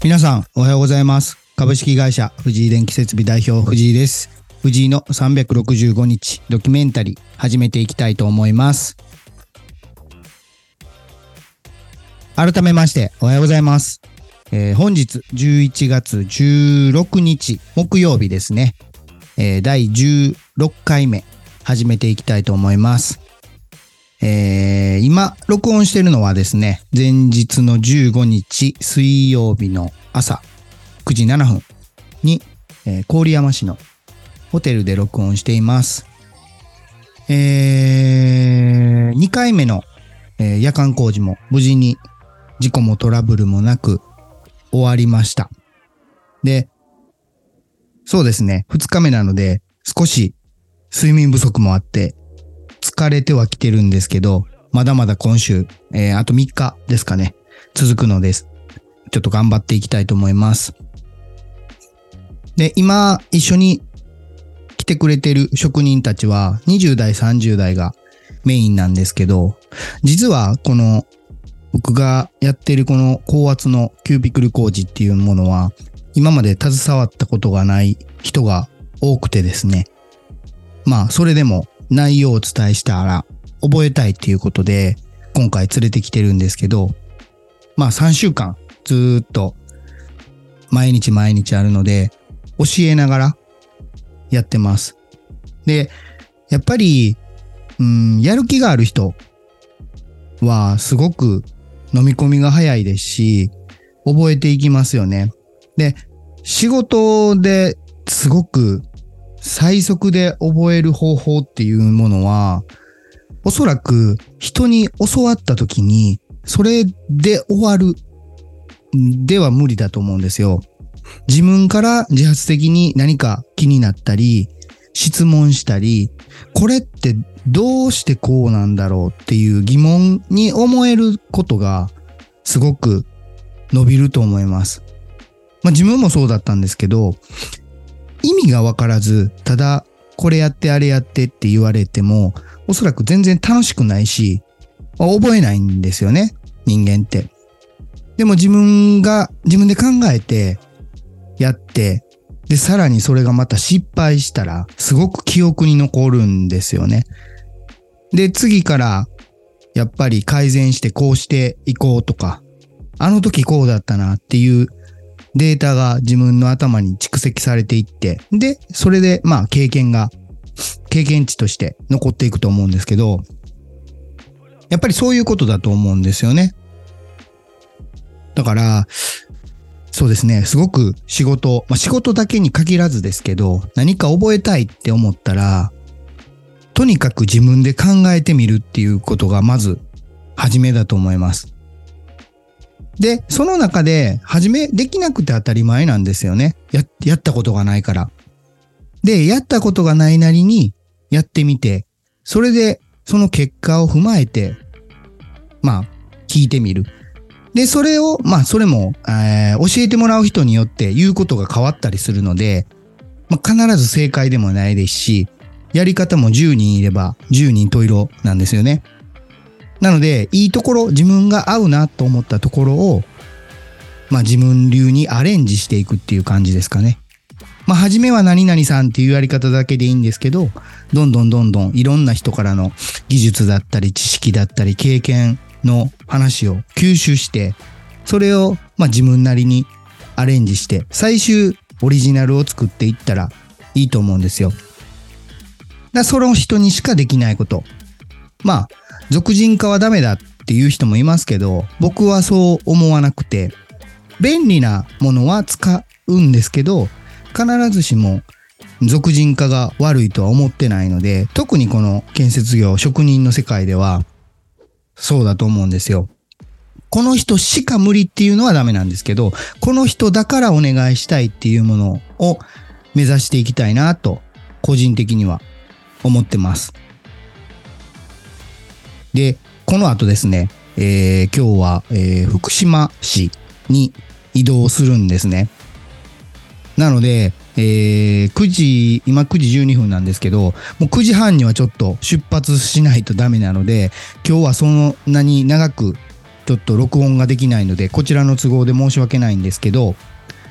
皆さん、おはようございます。株式会社藤井電気設備代表藤井です。藤井の365日ドキュメンタリー始めていきたいと思います。改めまして、おはようございます。えー本日11月16日木曜日ですね。えー第16回目始めていきたいと思います。えー今、録音してるのはですね、前日の15日水曜日の朝9時7分に、えー郡山市のホテルで録音しています。え2回目の、えー夜間工事も無事に事故もトラブルもなく終わりました。で、そうですね、2日目なので少し睡眠不足もあって疲れてはきてるんですけど、まだまだ今週、えーあと3日ですかね、続くのです。ちょっと頑張っていきたいと思います。で、今、一緒に来てくれてる職人たちは、20代、30代がメインなんですけど、実はこの、僕がやってるこの高圧のキュービクル工事っていうものは、今まで携わったことがない人が多くてですね。まあ、それでも内容をお伝えしたら覚えたいっていうことで、今回連れてきてるんですけど、まあ3週間ずーっと毎日毎日あるので、教えながらやってます。で、やっぱり、うん、やる気がある人はすごく飲み込みが早いですし、覚えていきますよね。で、仕事ですごく最速で覚える方法っていうものは、おそらく人に教わった時に、それで終わるでは無理だと思うんですよ。自分から自発的に何か気になったり、質問したり、これってどうしてこうなんだろうっていう疑問に思えることがすごく伸びると思います。まあ自分もそうだったんですけど、意味がわからず、ただこれやってあれやってって言われても、おそらく全然楽しくないし、覚えないんですよね、人間って。でも自分が、自分で考えて、やって、で、さらにそれがまた失敗したら、すごく記憶に残るんですよね。で、次から、やっぱり改善してこうしていこうとか、あの時こうだったなっていうデータが自分の頭に蓄積されていって、で、それで、まあ経験が、経験値として残っていくと思うんですけど、やっぱりそういうことだと思うんですよね。だから、そうですね、すごく仕事、まあ仕事だけに限らずですけど、何か覚えたいって思ったら、とにかく自分で考えてみるっていうことがまず、初めだと思います。で、その中で、初めできなくて当たり前なんですよね。や、やったことがないから。で、やったことがないなりにやってみて、それでその結果を踏まえて、まあ、聞いてみる。で、それを、まあ、それも、えー教えてもらう人によって言うことが変わったりするので、まあ、必ず正解でもないですし、やり方も10人いれば10人十色なんですよね。なので、いいところ、自分が合うなと思ったところを、まあ、自分流にアレンジしていくっていう感じですかね。まあ、初めは何々さんっていうやり方だけでいいんですけど、どんどんどんどんいろんな人からの技術だったり知識だったり経験の話を吸収して、それをまあ自分なりにアレンジして、最終オリジナルを作っていったらいいと思うんですよ。だその人にしかできないこと。まあ、俗人化はダメだっていう人もいますけど、僕はそう思わなくて、便利なものは使うんですけど、必ずしも俗人化が悪いとは思ってないので、特にこの建設業、職人の世界では、そうだと思うんですよ。この人しか無理っていうのはダメなんですけど、この人だからお願いしたいっていうものを目指していきたいなと、個人的には思ってます。で、この後ですね、えー今日は、えー福島市に移動するんですね。なので、えー9時、今9時12分なんですけど、もう9時半にはちょっと出発しないとダメなので、今日はそんなに長くちょっと録音ができないので、こちらの都合で申し訳ないんですけど、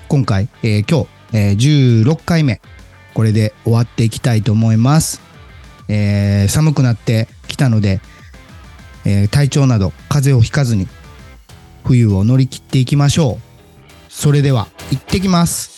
今回、えー今日、えー16回目、これで終わっていきたいと思います。えー寒くなってきたので、えー体調など風邪をひかずに冬を乗り切っていきましょう。それでは、行ってきます。